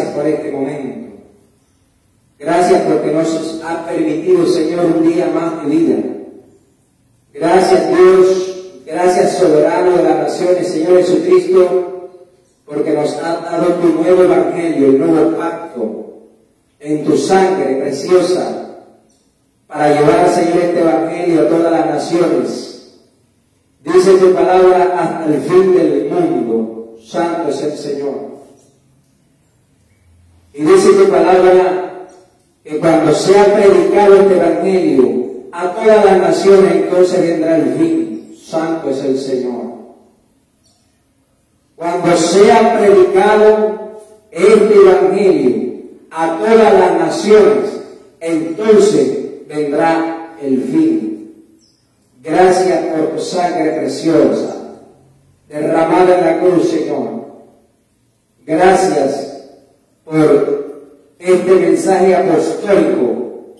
gracias por este momento. Gracias porque nos ha permitido, Señor, un día más de vida. Gracias, Dios, gracias, soberano de las naciones, Señor Jesucristo, porque nos ha dado tu nuevo evangelio, el nuevo pacto, en tu sangre preciosa, para llevar, Señor, este evangelio a todas las naciones. Dice tu palabra hasta el fin del mundo. Santo es el Señor. Y dice tu palabra que cuando sea predicado este Evangelio a todas las naciones, entonces vendrá el fin. Santo es el Señor. Cuando sea predicado este Evangelio a todas las naciones, entonces vendrá el fin. Gracias por tu sangre preciosa derramada en la cruz, Señor. Gracias por este mensaje apostólico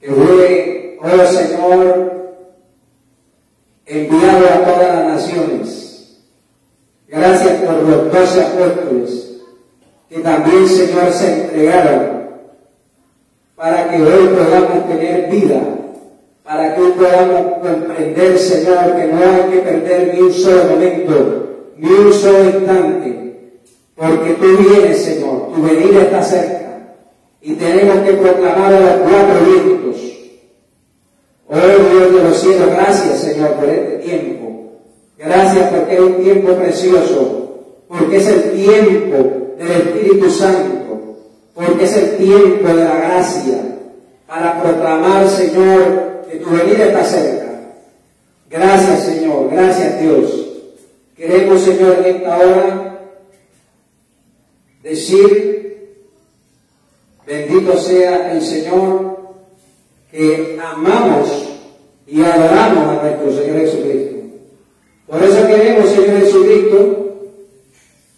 que fue, oh Señor, enviado a todas las naciones. Gracias por los doce apóstoles que también, Señor, se entregaron para que hoy podamos tener vida para que podamos comprender, Señor, que no hay que perder ni un solo momento, ni un solo instante, porque tú vienes, Señor, venida está cerca, y tenemos que proclamar a los cuatro vientos. Oh Dios de los cielos, gracias, Señor, por este tiempo. Gracias porque es un tiempo precioso, porque es el tiempo del Espíritu Santo, porque es el tiempo de la gracia, para proclamar, Señor, que tu venida está cerca. Gracias, Señor. Gracias, Dios. Queremos, Señor, en esta hora decir, bendito sea el Señor, que amamos y adoramos a nuestro Señor Jesucristo. Por eso queremos, Señor Jesucristo,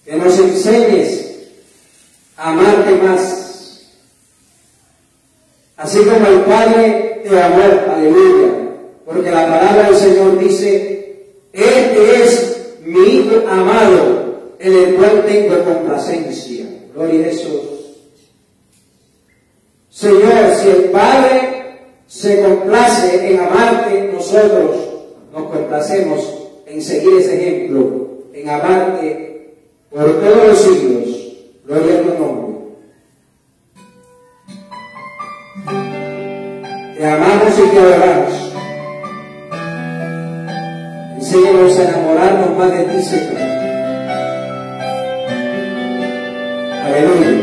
que nos enseñes a amarte más. Así como el Padre de amor, aleluya. Porque la palabra del Señor dice, este es mi amado, en el cual tengo complacencia. Gloria a Jesús. Señor, si el Padre se complace en amarte, nosotros nos complacemos en seguir ese ejemplo, en amarte por todos los siglos. Gloria a tu nombre. Te amamos y te adoramos. Enséñanos a enamorarnos más de ti, Señor. Aleluya.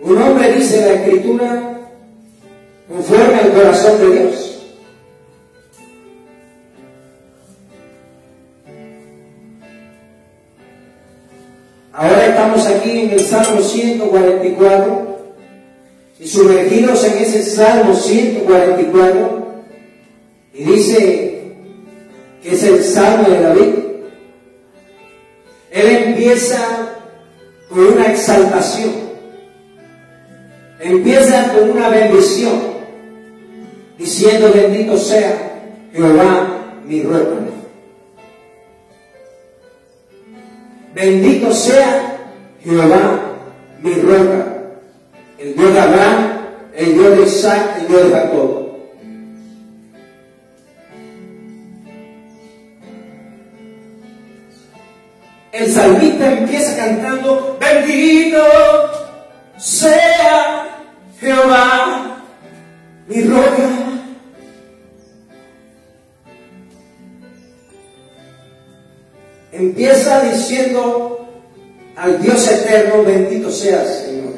Un hombre, dice la Escritura, conforme al corazón de Dios. Ahora estamos aquí en el Salmo 144 y sumergidos en ese Salmo 144 y dice que es el Salmo de David. Él empieza con una exaltación, empieza con una bendición, diciendo bendito sea Jehová mi roca Bendito sea Jehová, mi roca, el Dios de Abraham, el Dios de Isaac, el Dios de Jacob. El salmista empieza cantando, bendito sea Jehová, mi roca, empieza diciendo al Dios eterno, bendito seas, Señor.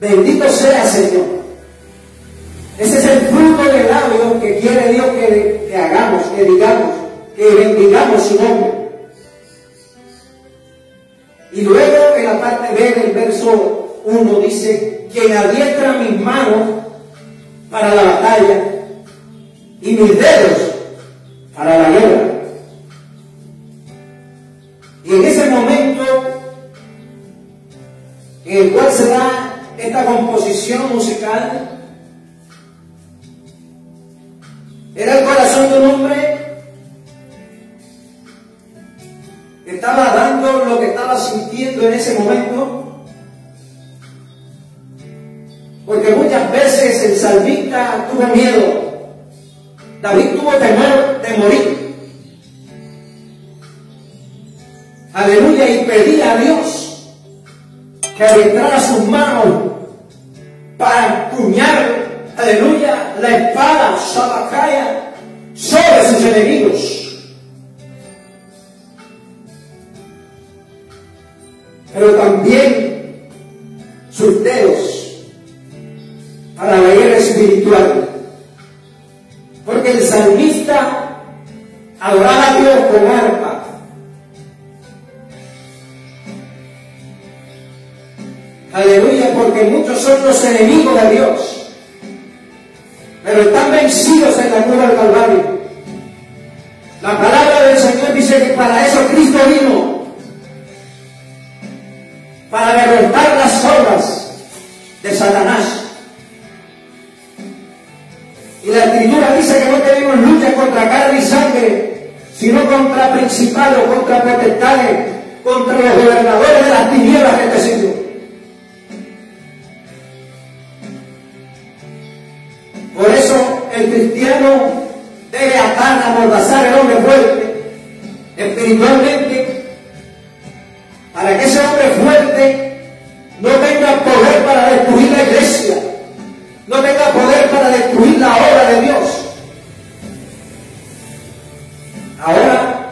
Bendito sea, Señor. Ese es el fruto del labio que quiere Dios que, que hagamos, que digamos, que bendigamos su nombre. Y luego en la parte B del verso 1 dice, quien adiestra mis manos para la batalla y mis dedos para la guerra. Y en ese momento en el cual se da esta composición musical, era el corazón de un hombre que estaba dando lo que estaba sintiendo en ese momento. Porque muchas veces el salmista tuvo miedo David tuvo temor de morir. Aleluya, y pedía a Dios que adentrara sus manos para empuñar, aleluya, la espada, sabacaya, sobre sus enemigos. Pero también sus dedos para la guerra espiritual. Porque el salmista adoraba a Dios con arpa. Aleluya, porque muchos son los enemigos de Dios. Pero están vencidos en la cruz del Calvario. La palabra del Señor dice que para eso Cristo vino. Para derrotar las obras de Satanás. Y la escritura dice que no tenemos lucha contra carne y sangre, sino contra principales, contra potestades, contra los gobernadores de las tinieblas de este siglo. Amordazar el hombre fuerte, espiritualmente, para que ese hombre fuerte no tenga poder para destruir la iglesia, no tenga poder para destruir la obra de Dios. Ahora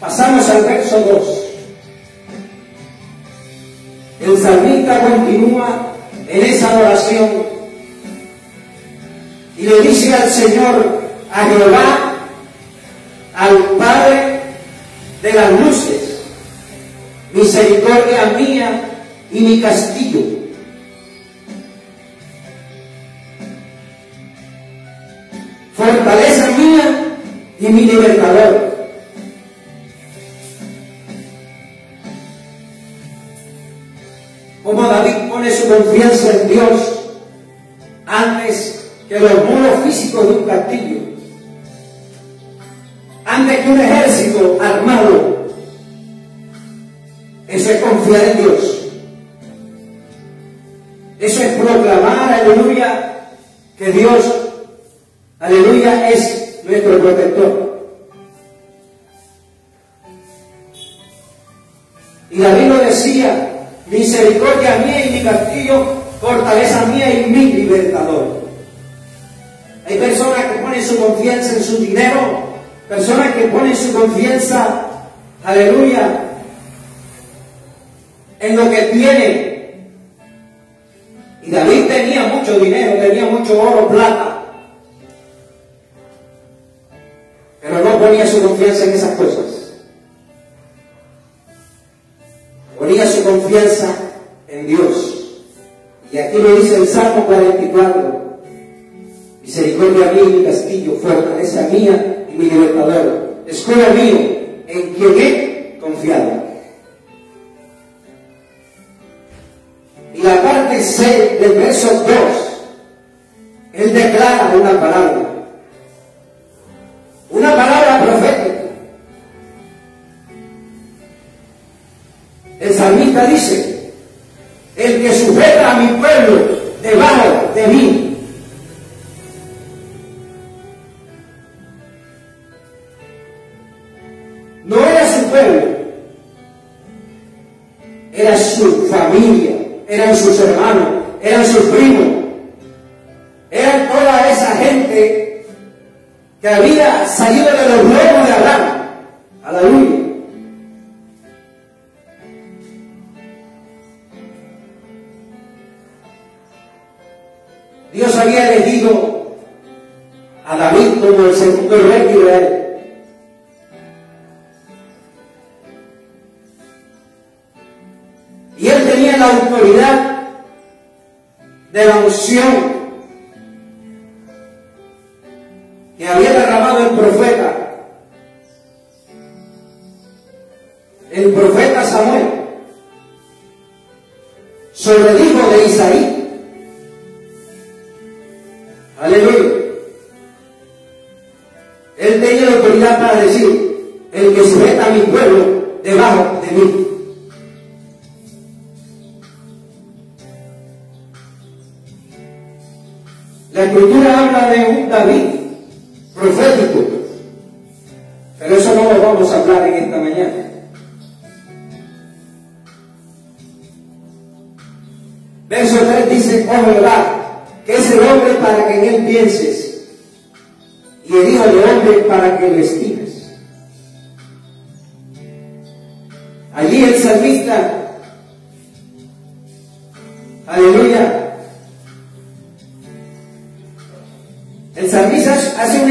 pasamos al verso 2. El salmista continúa en esa oración y le dice al Señor, a Jehová, al Padre de las luces, misericordia mía y mi castillo fortaleza mía y mi libertador. Como David pone su confianza en Dios antes que los muros físicos de un castillo, un ejército armado. Eso es confiar en Dios. Eso es proclamar, aleluya, que Dios Aleluya es nuestro protector. Y David lo decía, misericordia mía y mi castillo, fortaleza mía y mi libertador. Hay personas que ponen su confianza en su dinero, personas que ponen su confianza, aleluya, en lo que tiene. Y David tenía mucho dinero, tenía mucho oro, plata. Pero no ponía su confianza en esas cosas. Ponía su confianza en Dios. Y aquí lo dice el Salmo 44. Misericordia mía y mi castillo, fortaleza mía mi libertador. Escudo mío, en quien he confiado. Y la parte C del verso 2, él declara una palabra. Una palabra profética. El salmista dice, el que sujeta a mi pueblo debajo de mí era su familia, eran sus hermanos, eran sus primos, eran toda esa gente que había salido de los lomos de Abraham. Aleluya. Dios había elegido a David como el segundo rey de Israel. De David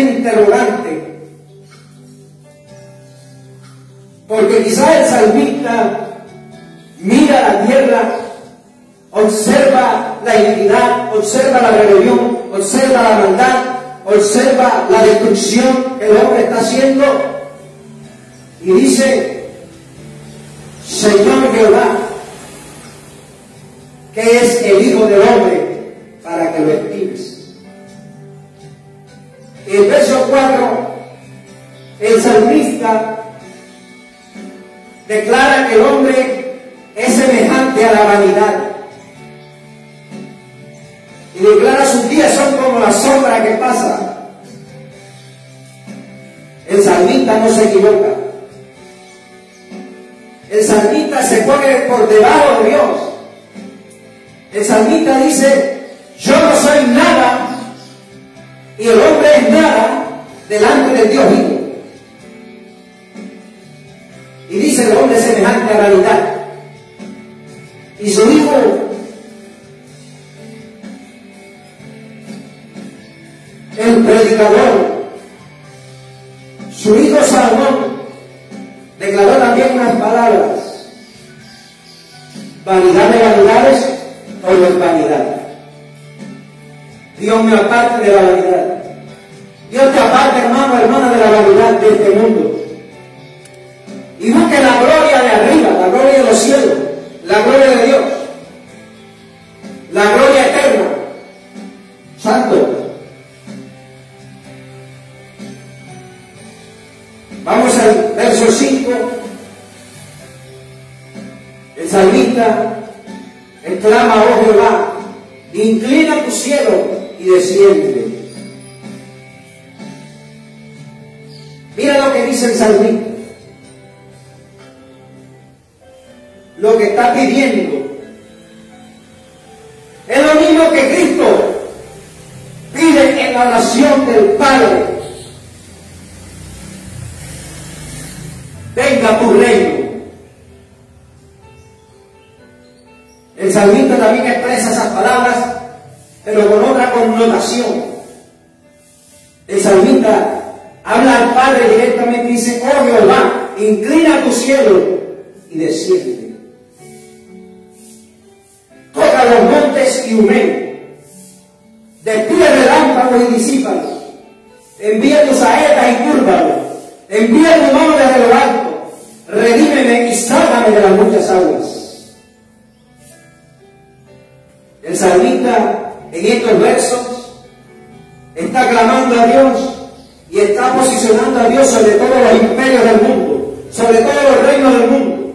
interrogante. Porque quizás el salmista mira la tierra, observa la iniquidad, observa la rebelión, observa la maldad, observa la destrucción que el hombre está haciendo y dice, Señor Jehová, que es el Hijo del Hombre para que lo estimes. El verso 4, el salmista declara que el hombre es semejante a la vanidad. Y declara sus días son como la sombra que pasa. El salmista no se equivoca. El salmista se pone por debajo de Dios. El salmista dice, yo no soy nada y el hombre es nada delante de Dios vivo. Y dice el hombre semejante a la realidad. Y su hijo el predicador, su hijo Salomón, declaró también unas palabras. Vanidad de vanidades, todo es vanidad. Dios me aparte de la vanidad. Dios te aparte, hermano, hermana, de la vanidad de este mundo. Y busque la gloria de arriba, la gloria de los cielos, la gloria de Dios, la gloria eterna. Santo. Vamos al verso 5. El salmista exclama, oh Jehová, inclina tu cielo y desciende. Mira lo que dice el salmista. Lo que está pidiendo connotación. El salmista habla al Padre directamente y dice, oh Jehová, inclina tu cielo y desciende. Toca los montes y humen. Despide relámpagos y disípalos. Envía tus saetas y cúrvalos. Envía tu mano desde lo alto. Redímeme y sálvame de las muchas aguas. El salmista en estos versos está clamando a Dios y está posicionando a Dios sobre todos los imperios del mundo, sobre todos los reinos del mundo,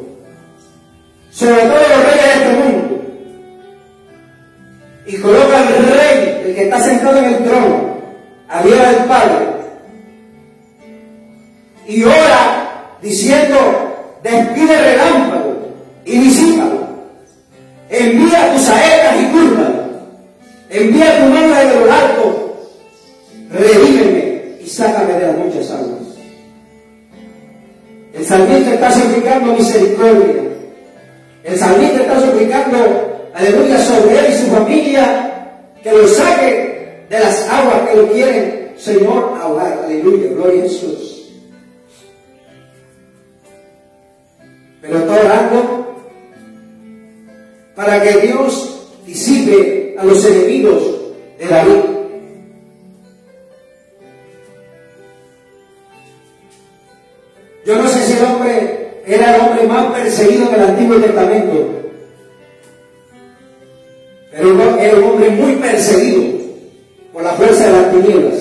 sobre todos los reyes de este mundo. Y coloca al rey, el que está sentado en el trono, arriba del Padre, y ora diciendo, despide relámpago y disípalo, envía tus saetas y curvas, envía tu mano de lo alto, revíveme sácame de las muchas aguas. El salmista está suplicando misericordia. El salmista está suplicando, aleluya, sobre él y su familia, que lo saque de las aguas que lo quieren, Señor, ahogar. Aleluya, gloria a Jesús. Pero está orando para que Dios disipe a los enemigos de David. Yo no sé si el hombre era el hombre más perseguido del Antiguo Testamento, pero era un hombre muy perseguido por la fuerza de las tinieblas.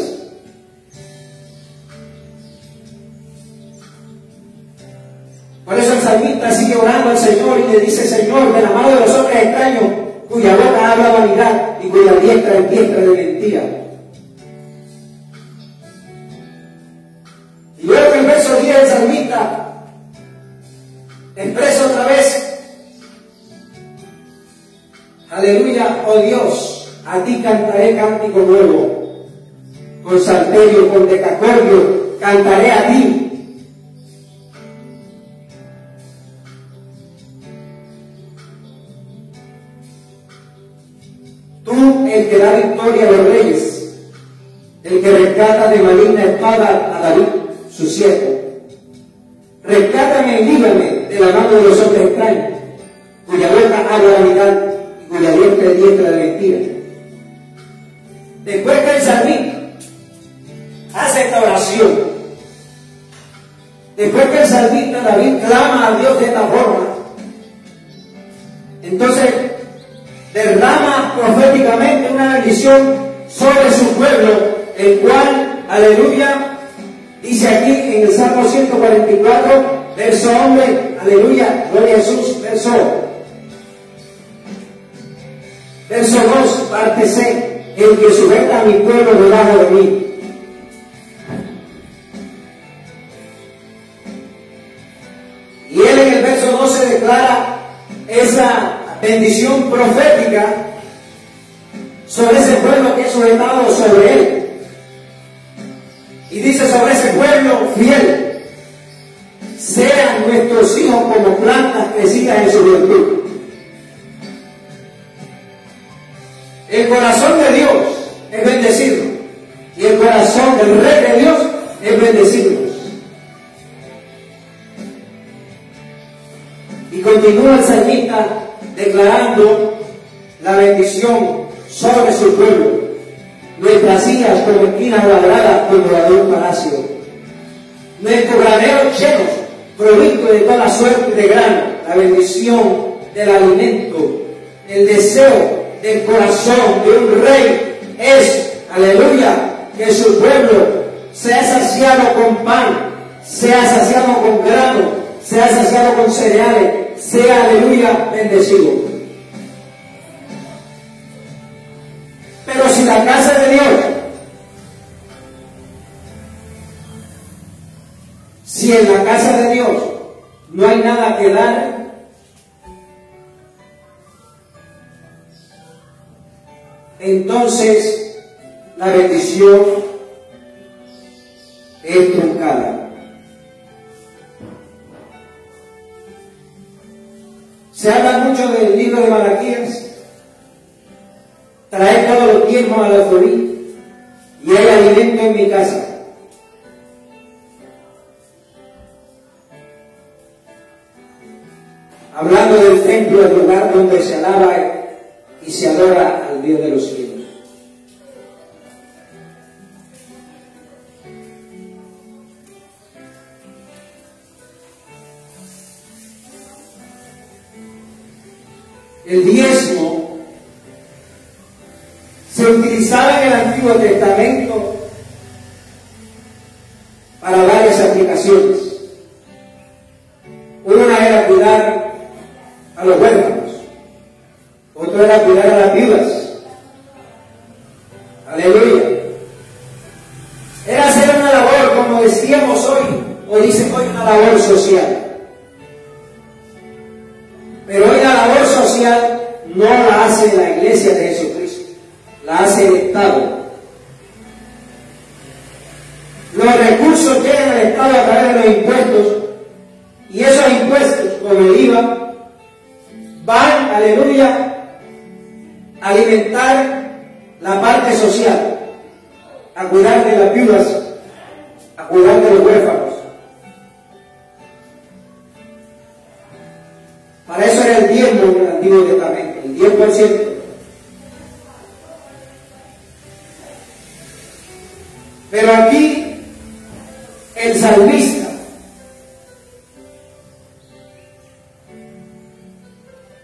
Por eso el salmista sigue orando al Señor y le dice, Señor, de la mano de los hombres extraños, cuya boca habla vanidad y cuya diestra es diestra de mentira. Aleluya, oh Dios, a ti cantaré cántico nuevo, con salterio, con decacordio, cantaré a ti. Tú, el que da victoria a los reyes, el que rescata de maligna espada a David su siervo. Rescátame y líbrame de la mano de los hombres extraños, cuya boca habla la mitad y cuya diestra es diestra de mentira. Después que el salmista hace esta oración, después que el salmista David clama a Dios de esta forma, entonces derrama proféticamente una bendición sobre su pueblo, el cual, aleluya, Dice aquí en el Salmo 144, verso hombre, aleluya, gloria a Jesús, verso. Verso 2, parte C, el que sujeta a mi pueblo debajo de mí. Y él en el verso 12 declara esa bendición profética sobre ese pueblo que es sujetado sobre él. Y dice sobre ese pueblo fiel, sean nuestros hijos como plantas crecidas en su virtud. El corazón de Dios es bendecido. Y el corazón del rey de Dios es bendecido. Y continúa el salmista declarando la bendición sobre su pueblo. Nuestras hijas como esquinas cuadradas como un palacio, nuestros graneros llenos, provistos de toda suerte de grano, la bendición del alimento, el deseo del corazón de un rey es, aleluya, que su pueblo sea saciado con pan, sea saciado con grano, sea saciado con cereales, sea, aleluya, bendecido. Pero si la casa de Dios, si en la casa de Dios no hay nada que dar, entonces la bendición es truncada. Se habla mucho del libro de Malaquías. Trae todos los tiempos a la Florida y hay alimento en mi casa. Hablando del templo, el lugar donde se alaba y se adora al Dios de los cielos. El diezmo se utilizaba en el Antiguo Testamento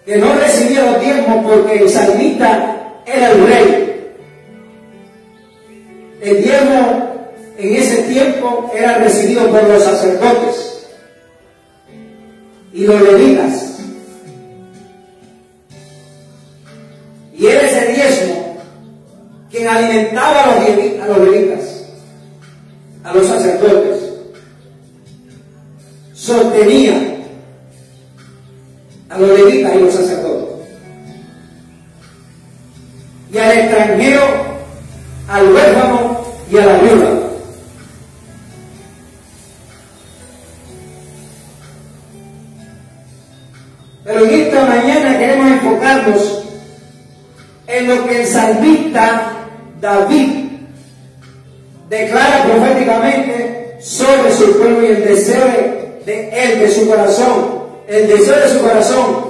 que no recibía los diezmos porque el salmista era el rey. El diezmo en ese tiempo era recibido por los sacerdotes y los levitas. Y era ese diezmo quien alimentaba a los, a los levitas, a los sacerdotes, sostenía levitas y los sacerdotes. Y al extranjero, al huérfano y a la viuda. Pero en esta mañana queremos enfocarnos en lo que el salmista David declara proféticamente sobre su pueblo y el deseo de, él, de su corazón, el deseo de su corazón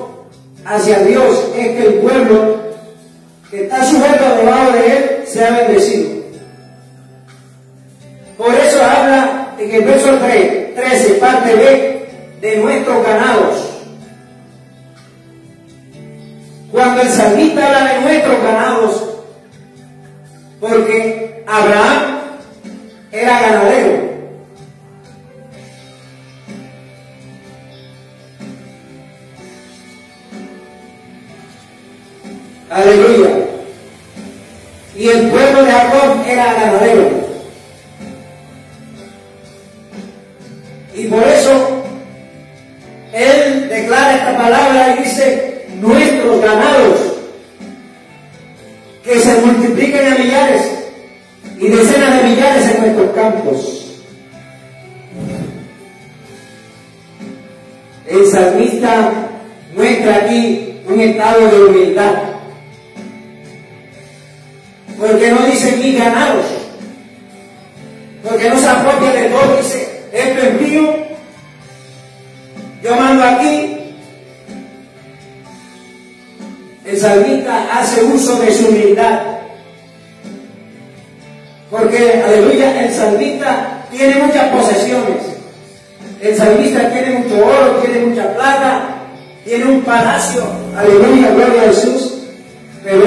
hacia Dios es que el pueblo que está sujeto debajo de él sea bendecido. Por eso habla en el verso 3, 13, parte B, de nuestros ganados. Cuando el salmista habla de nuestros ganados, porque Abraham era ganadero.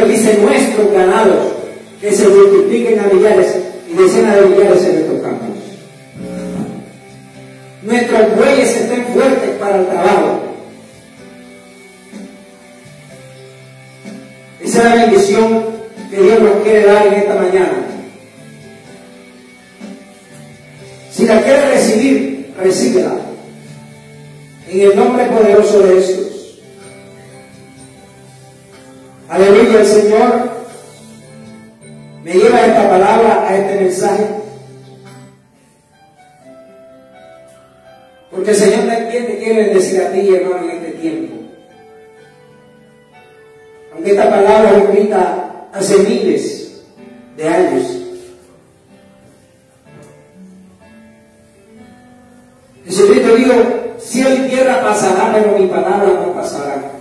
Él dice nuestros ganados que se multipliquen a millares y decenas de millares en nuestros campos. Nuestros bueyes estén fuertes para el trabajo. Esa es la bendición que Dios nos quiere dar en esta mañana. Si la quiere recibir, recíbela. En el nombre poderoso de Jesús. Aleluya, el Señor me lleva esta palabra, a este mensaje. Porque el Señor también te quiere decir a ti, hermano, en este tiempo. Aunque esta palabra fue escrita hace miles de años. Jesucristo dijo, cielo y tierra pasará, pero mi palabra no pasará.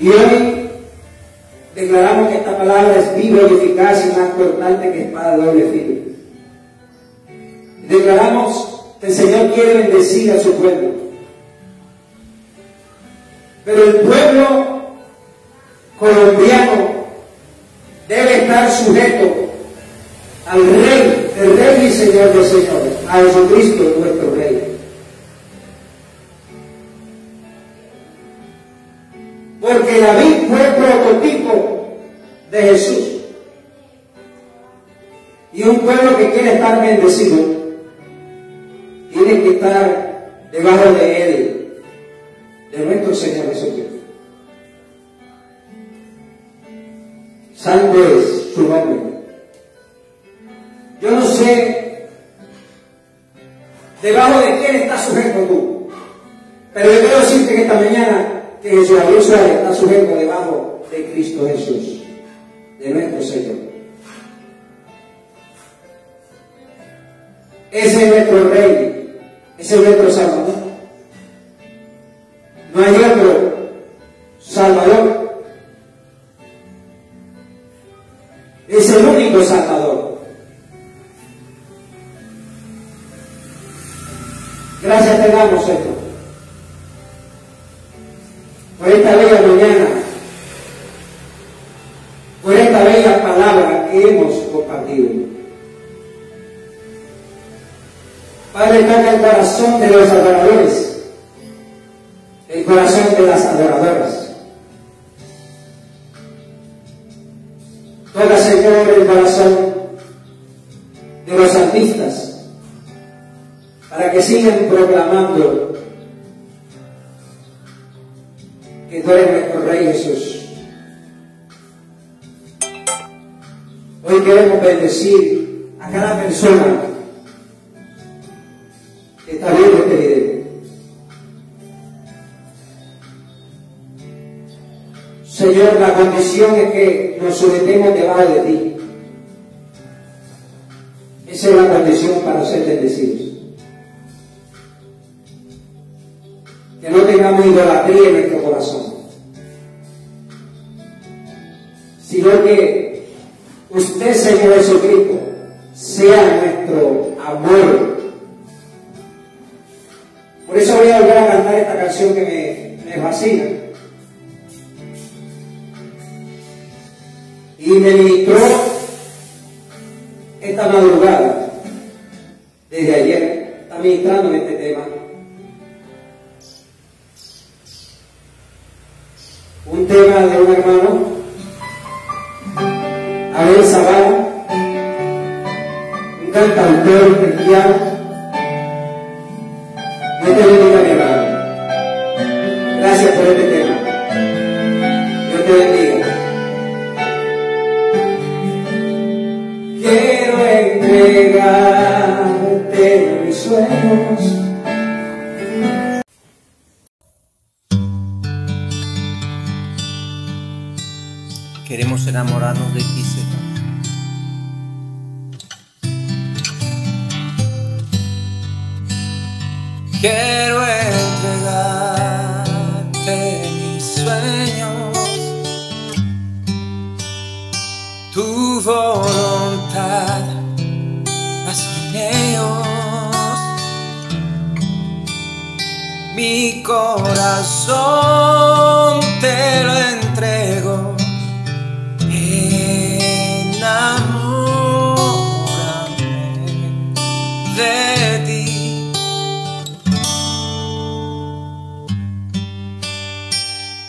Y hoy declaramos que esta palabra es viva y eficaz y más cortante que espada doble filo. Declaramos que el Señor quiere bendecir a su pueblo. Pero el pueblo colombiano debe estar sujeto al Rey, el Rey y Señor de señores, a Jesucristo nuestro Rey. De Jesús. Y un pueblo que quiere estar bendecido tiene que estar debajo de Él, de nuestro Señor Jesucristo. Santo es su nombre. Yo no sé debajo de quién está sujeto tú, pero yo quiero decirte que esta mañana que Jesús está sujeto debajo de Cristo Jesús, de nuestro Señor. Ese es nuestro Rey, ese es nuestro Salvador. No hay otro Salvador. Es el único Salvador. Gracias te damos, Señor hemos compartido. Padre, toca el corazón de los adoradores, el corazón de las adoradoras. Toca, Señor, el corazón de los artistas, para que sigan proclamando que tú eres nuestro Rey Jesús. Hoy queremos bendecir a cada persona que está viendo este video. Señor, la condición es que nos sometemos debajo de ti. Esa es la condición para ser bendecidos. que no tengamos idolatría en nuestro corazón, sino que usted, Señor Jesucristo, sea nuestro amor. Por eso voy a volver a cantar esta canción que me, fascina. Y me ministró esta madrugada, desde ayer, está ministrándome este tema. un tema de un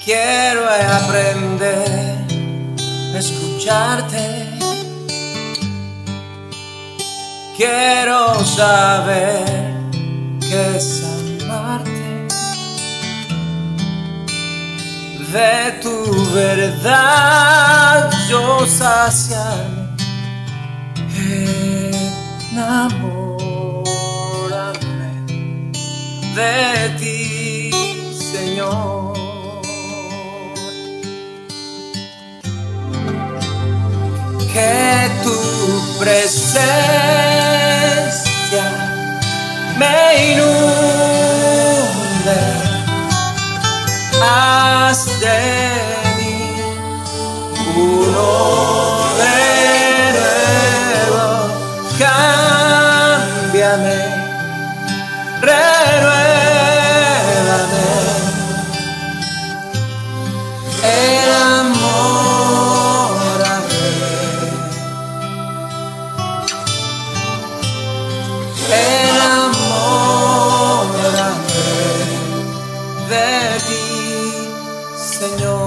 Quiero aprender a escucharte. Quiero saber qué es amarte. De tu verdad yo saciarme de ti, Señor. Que tu presencia me inunde, haz de mí uno de ti, Señor.